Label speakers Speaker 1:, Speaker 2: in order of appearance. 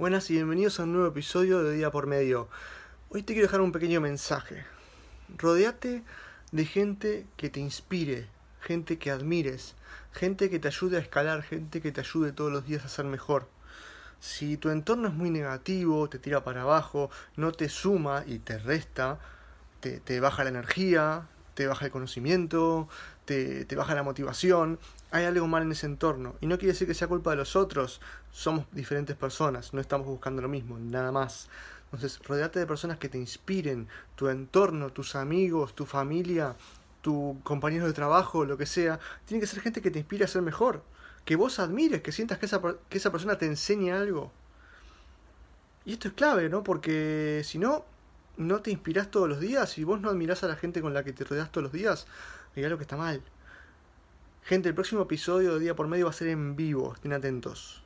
Speaker 1: Buenas y bienvenidos a un nuevo episodio de Día por Medio. Hoy te quiero dejar un pequeño mensaje. Rodeate de gente que te inspire, gente que admires, gente que te ayude a escalar, gente que te ayude todos los días a ser mejor. Si tu entorno es muy negativo, te tira para abajo, no te suma y te resta, te, te baja la energía, te baja el conocimiento, te, baja la motivación, hay algo mal en ese entorno. Y no quiere decir que sea culpa de los otros, somos diferentes personas, no estamos buscando lo mismo, nada más. Entonces, rodeate de personas que te inspiren, tu entorno, tus amigos, tu familia, tu compañero de trabajo, lo que sea. Tiene que ser gente que te inspire a ser mejor, que vos admires, que sientas que esa, que esa persona te enseñe algo. Y esto es clave, ¿no? Porque si no, no te inspirás todos los días y vos no admirás a la gente con la que te rodeas todos los días, hay algo que está mal. Gente, el próximo episodio de Día por Medio va a ser en vivo, estén atentos.